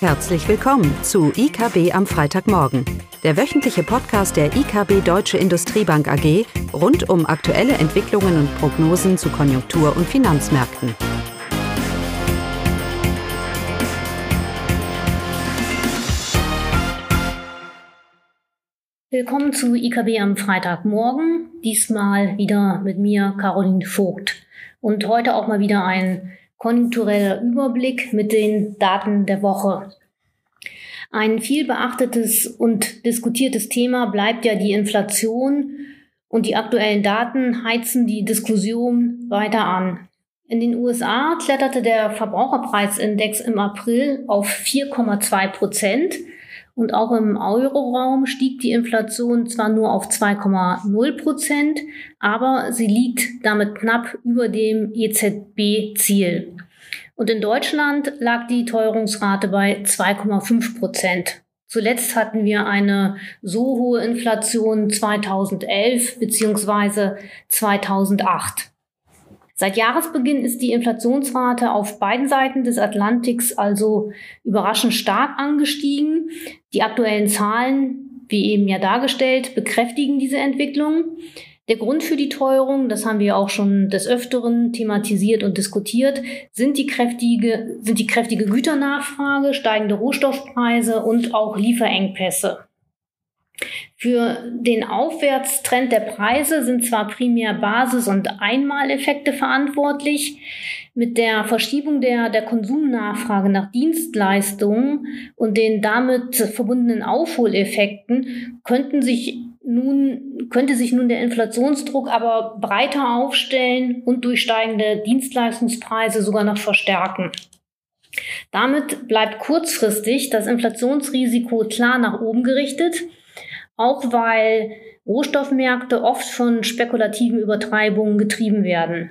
Herzlich willkommen zu IKB am Freitagmorgen, der wöchentliche Podcast der IKB Deutsche Industriebank AG rund um aktuelle Entwicklungen und Prognosen zu Konjunktur- und Finanzmärkten. Willkommen zu IKB am Freitagmorgen. Diesmal wieder mit mir, Caroline Vogt. Und heute auch mal wieder ein konjunktureller Überblick mit den Daten der Woche. Ein viel beachtetes und diskutiertes Thema bleibt ja die Inflation und die aktuellen Daten heizen die Diskussion weiter an. In den USA kletterte der Verbraucherpreisindex im April auf 4,2 Prozent und auch im Euroraum stieg die Inflation zwar nur auf 2,0 Prozent, aber sie liegt damit knapp über dem EZB-Ziel. Und in Deutschland lag die Teuerungsrate bei 2,5 Prozent. Zuletzt hatten wir eine so hohe Inflation 2011 beziehungsweise 2008. Seit Jahresbeginn ist die Inflationsrate auf beiden Seiten des Atlantiks also überraschend stark angestiegen. Die aktuellen Zahlen, wie eben ja dargestellt, bekräftigen diese Entwicklung. Der Grund für die Teuerung, das haben wir auch schon des Öfteren thematisiert und diskutiert, sind die kräftige, sind die kräftige Güternachfrage, steigende Rohstoffpreise und auch Lieferengpässe. Für den Aufwärtstrend der Preise sind zwar primär Basis- und Einmaleffekte verantwortlich, mit der Verschiebung der, der Konsumnachfrage nach Dienstleistungen und den damit verbundenen Aufholeffekten könnten sich nun, könnte sich nun der Inflationsdruck aber breiter aufstellen und durch steigende Dienstleistungspreise sogar noch verstärken. Damit bleibt kurzfristig das Inflationsrisiko klar nach oben gerichtet auch weil Rohstoffmärkte oft von spekulativen Übertreibungen getrieben werden.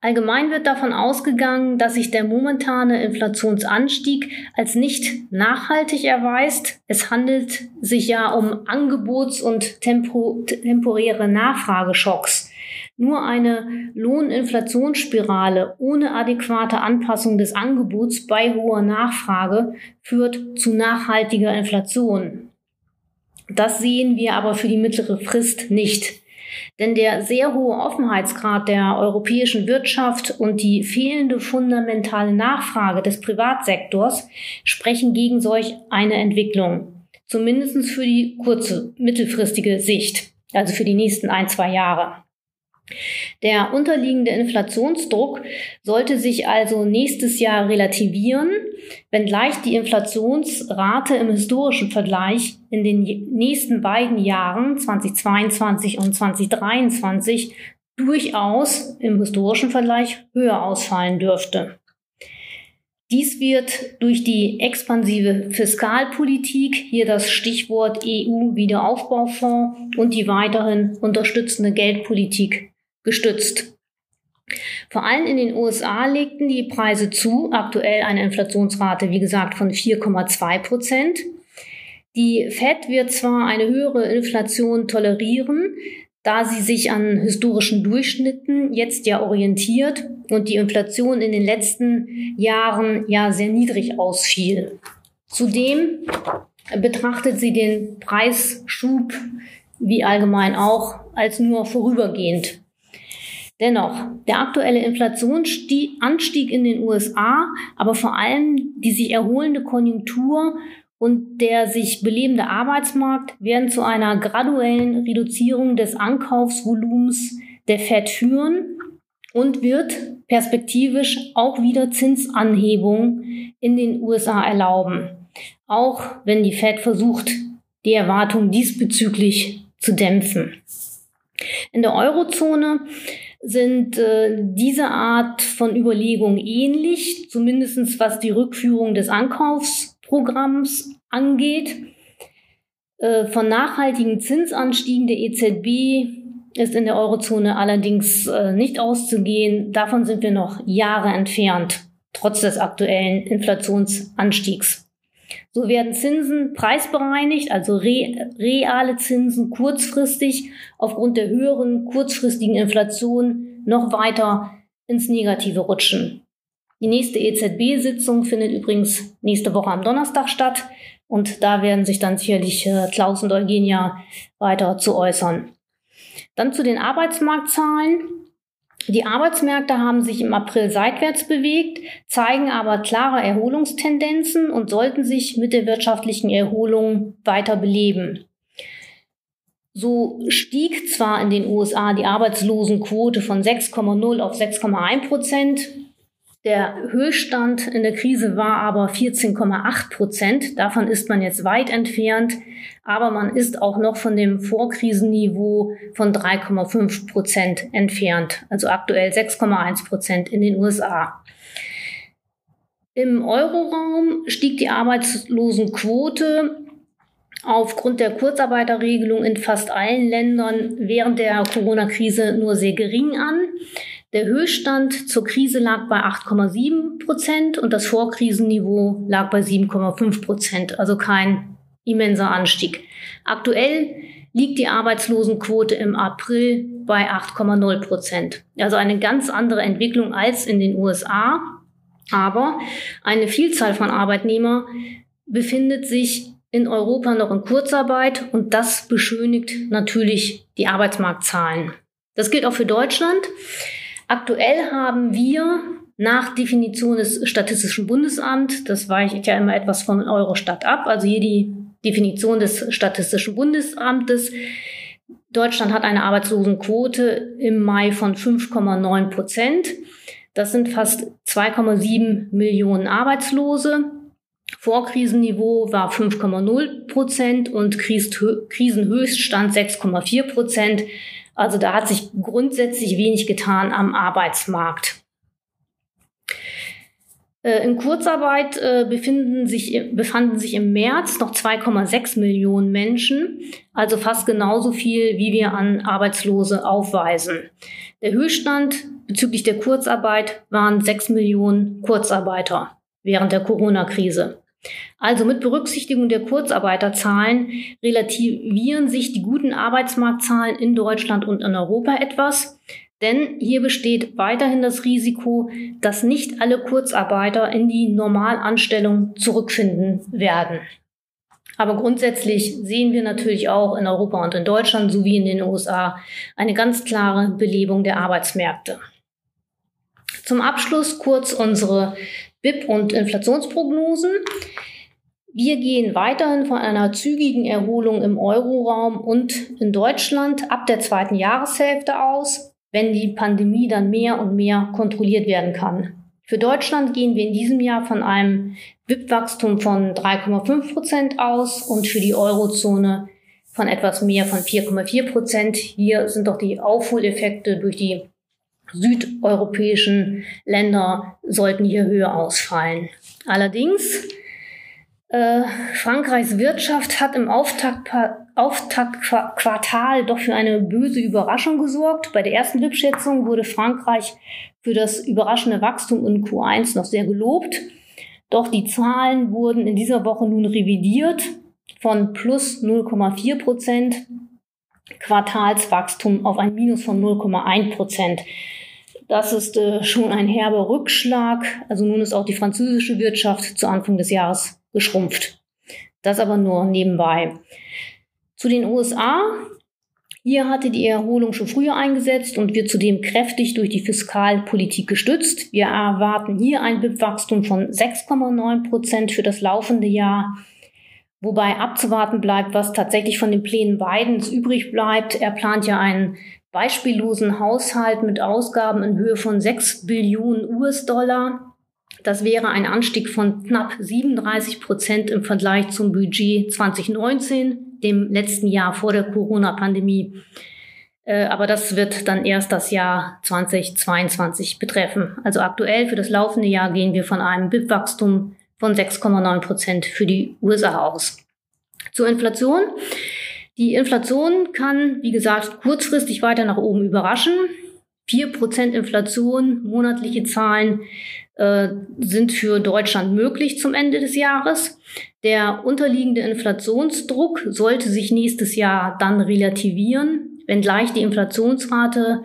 Allgemein wird davon ausgegangen, dass sich der momentane Inflationsanstieg als nicht nachhaltig erweist. Es handelt sich ja um Angebots- und tempo temporäre Nachfrageschocks. Nur eine Lohninflationsspirale ohne adäquate Anpassung des Angebots bei hoher Nachfrage führt zu nachhaltiger Inflation. Das sehen wir aber für die mittlere Frist nicht. Denn der sehr hohe Offenheitsgrad der europäischen Wirtschaft und die fehlende fundamentale Nachfrage des Privatsektors sprechen gegen solch eine Entwicklung. Zumindest für die kurze, mittelfristige Sicht, also für die nächsten ein, zwei Jahre. Der unterliegende Inflationsdruck sollte sich also nächstes Jahr relativieren, wenngleich die Inflationsrate im historischen Vergleich in den nächsten beiden Jahren 2022 und 2023 durchaus im historischen Vergleich höher ausfallen dürfte. Dies wird durch die expansive Fiskalpolitik, hier das Stichwort EU-Wiederaufbaufonds und die weiterhin unterstützende Geldpolitik gestützt. Vor allem in den USA legten die Preise zu, aktuell eine Inflationsrate, wie gesagt, von 4,2 Prozent. Die Fed wird zwar eine höhere Inflation tolerieren, da sie sich an historischen Durchschnitten jetzt ja orientiert und die Inflation in den letzten Jahren ja sehr niedrig ausfiel. Zudem betrachtet sie den Preisschub wie allgemein auch als nur vorübergehend. Dennoch, der aktuelle Inflationsanstieg in den USA, aber vor allem die sich erholende Konjunktur und der sich belebende Arbeitsmarkt werden zu einer graduellen Reduzierung des Ankaufsvolumens der Fed führen und wird perspektivisch auch wieder Zinsanhebungen in den USA erlauben. Auch wenn die Fed versucht, die Erwartungen diesbezüglich zu dämpfen. In der Eurozone sind äh, diese Art von Überlegung ähnlich, zumindestens was die Rückführung des Ankaufsprogramms angeht. Äh, von nachhaltigen Zinsanstiegen der EZB ist in der Eurozone allerdings äh, nicht auszugehen. Davon sind wir noch Jahre entfernt, trotz des aktuellen Inflationsanstiegs. So werden Zinsen preisbereinigt, also re reale Zinsen kurzfristig aufgrund der höheren kurzfristigen Inflation noch weiter ins Negative rutschen. Die nächste EZB-Sitzung findet übrigens nächste Woche am Donnerstag statt. Und da werden sich dann sicherlich äh, Klaus und Eugenia weiter zu äußern. Dann zu den Arbeitsmarktzahlen. Die Arbeitsmärkte haben sich im April seitwärts bewegt, zeigen aber klare Erholungstendenzen und sollten sich mit der wirtschaftlichen Erholung weiter beleben. So stieg zwar in den USA die Arbeitslosenquote von 6,0 auf 6,1 Prozent. Der Höchststand in der Krise war aber 14,8 Prozent. Davon ist man jetzt weit entfernt. Aber man ist auch noch von dem Vorkrisenniveau von 3,5 Prozent entfernt. Also aktuell 6,1 Prozent in den USA. Im Euroraum stieg die Arbeitslosenquote aufgrund der Kurzarbeiterregelung in fast allen Ländern während der Corona-Krise nur sehr gering an. Der Höchststand zur Krise lag bei 8,7 Prozent und das Vorkrisenniveau lag bei 7,5 Prozent, also kein immenser Anstieg. Aktuell liegt die Arbeitslosenquote im April bei 8,0 Prozent. Also eine ganz andere Entwicklung als in den USA. Aber eine Vielzahl von Arbeitnehmern befindet sich in Europa noch in Kurzarbeit und das beschönigt natürlich die Arbeitsmarktzahlen. Das gilt auch für Deutschland. Aktuell haben wir nach Definition des Statistischen Bundesamts, das weicht ja immer etwas von Eurostat ab, also hier die Definition des Statistischen Bundesamtes. Deutschland hat eine Arbeitslosenquote im Mai von 5,9 Prozent. Das sind fast 2,7 Millionen Arbeitslose. Vorkrisenniveau war 5,0 Prozent und Krisenhöchststand 6,4 Prozent. Also da hat sich grundsätzlich wenig getan am Arbeitsmarkt. Äh, in Kurzarbeit äh, befinden sich, befanden sich im März noch 2,6 Millionen Menschen, also fast genauso viel, wie wir an Arbeitslose aufweisen. Der Höchststand bezüglich der Kurzarbeit waren 6 Millionen Kurzarbeiter während der Corona-Krise. Also mit Berücksichtigung der Kurzarbeiterzahlen relativieren sich die guten Arbeitsmarktzahlen in Deutschland und in Europa etwas. Denn hier besteht weiterhin das Risiko, dass nicht alle Kurzarbeiter in die Normalanstellung zurückfinden werden. Aber grundsätzlich sehen wir natürlich auch in Europa und in Deutschland sowie in den USA eine ganz klare Belebung der Arbeitsmärkte. Zum Abschluss kurz unsere BIP und Inflationsprognosen. Wir gehen weiterhin von einer zügigen Erholung im Euroraum und in Deutschland ab der zweiten Jahreshälfte aus, wenn die Pandemie dann mehr und mehr kontrolliert werden kann. Für Deutschland gehen wir in diesem Jahr von einem BIP-Wachstum von 3,5 Prozent aus und für die Eurozone von etwas mehr von 4,4 Prozent. Hier sind doch die Aufholeffekte durch die südeuropäischen Länder sollten hier höher ausfallen. Allerdings, äh, Frankreichs Wirtschaft hat im Auftaktquartal Auftakt doch für eine böse Überraschung gesorgt. Bei der ersten BIP-Schätzung wurde Frankreich für das überraschende Wachstum in Q1 noch sehr gelobt. Doch die Zahlen wurden in dieser Woche nun revidiert von plus 0,4 Prozent Quartalswachstum auf ein Minus von 0,1 Prozent. Das ist äh, schon ein herber Rückschlag. Also nun ist auch die französische Wirtschaft zu Anfang des Jahres geschrumpft. Das aber nur nebenbei. Zu den USA. Hier hatte die Erholung schon früher eingesetzt und wird zudem kräftig durch die Fiskalpolitik gestützt. Wir erwarten hier ein BIP-Wachstum von 6,9 Prozent für das laufende Jahr. Wobei abzuwarten bleibt, was tatsächlich von den Plänen Bidens übrig bleibt. Er plant ja einen beispiellosen Haushalt mit Ausgaben in Höhe von 6 Billionen US-Dollar. Das wäre ein Anstieg von knapp 37 Prozent im Vergleich zum Budget 2019, dem letzten Jahr vor der Corona-Pandemie. Äh, aber das wird dann erst das Jahr 2022 betreffen. Also aktuell für das laufende Jahr gehen wir von einem BIP-Wachstum von 6,9 Prozent für die USA aus. Zur Inflation. Die Inflation kann, wie gesagt, kurzfristig weiter nach oben überraschen. 4% Inflation, monatliche Zahlen äh, sind für Deutschland möglich zum Ende des Jahres. Der unterliegende Inflationsdruck sollte sich nächstes Jahr dann relativieren, wenngleich die Inflationsrate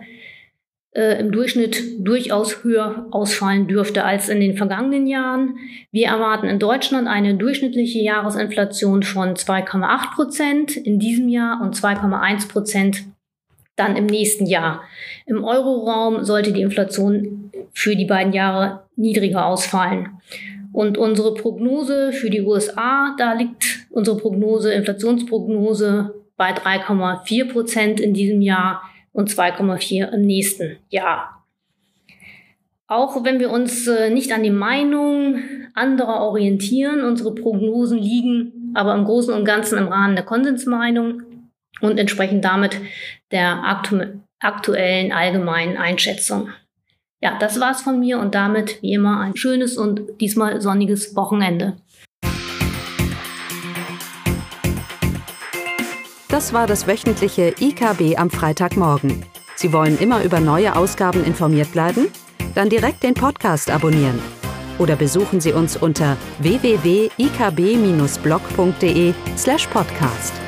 äh, im Durchschnitt durchaus höher ausfallen dürfte als in den vergangenen Jahren. Wir erwarten in Deutschland eine durchschnittliche Jahresinflation von 2,8 Prozent in diesem Jahr und 2,1 Prozent dann im nächsten Jahr. Im Euroraum sollte die Inflation für die beiden Jahre niedriger ausfallen. Und unsere Prognose für die USA, da liegt unsere Prognose, Inflationsprognose bei 3,4 Prozent in diesem Jahr und 2,4 im nächsten Jahr. Auch wenn wir uns äh, nicht an die Meinung anderer orientieren, unsere Prognosen liegen aber im Großen und Ganzen im Rahmen der Konsensmeinung und entsprechen damit der aktu aktuellen allgemeinen Einschätzung. Ja, das war's von mir und damit wie immer ein schönes und diesmal sonniges Wochenende. Das war das wöchentliche IKB am Freitagmorgen. Sie wollen immer über neue Ausgaben informiert bleiben? Dann direkt den Podcast abonnieren. Oder besuchen Sie uns unter www.ikb-blog.de slash podcast.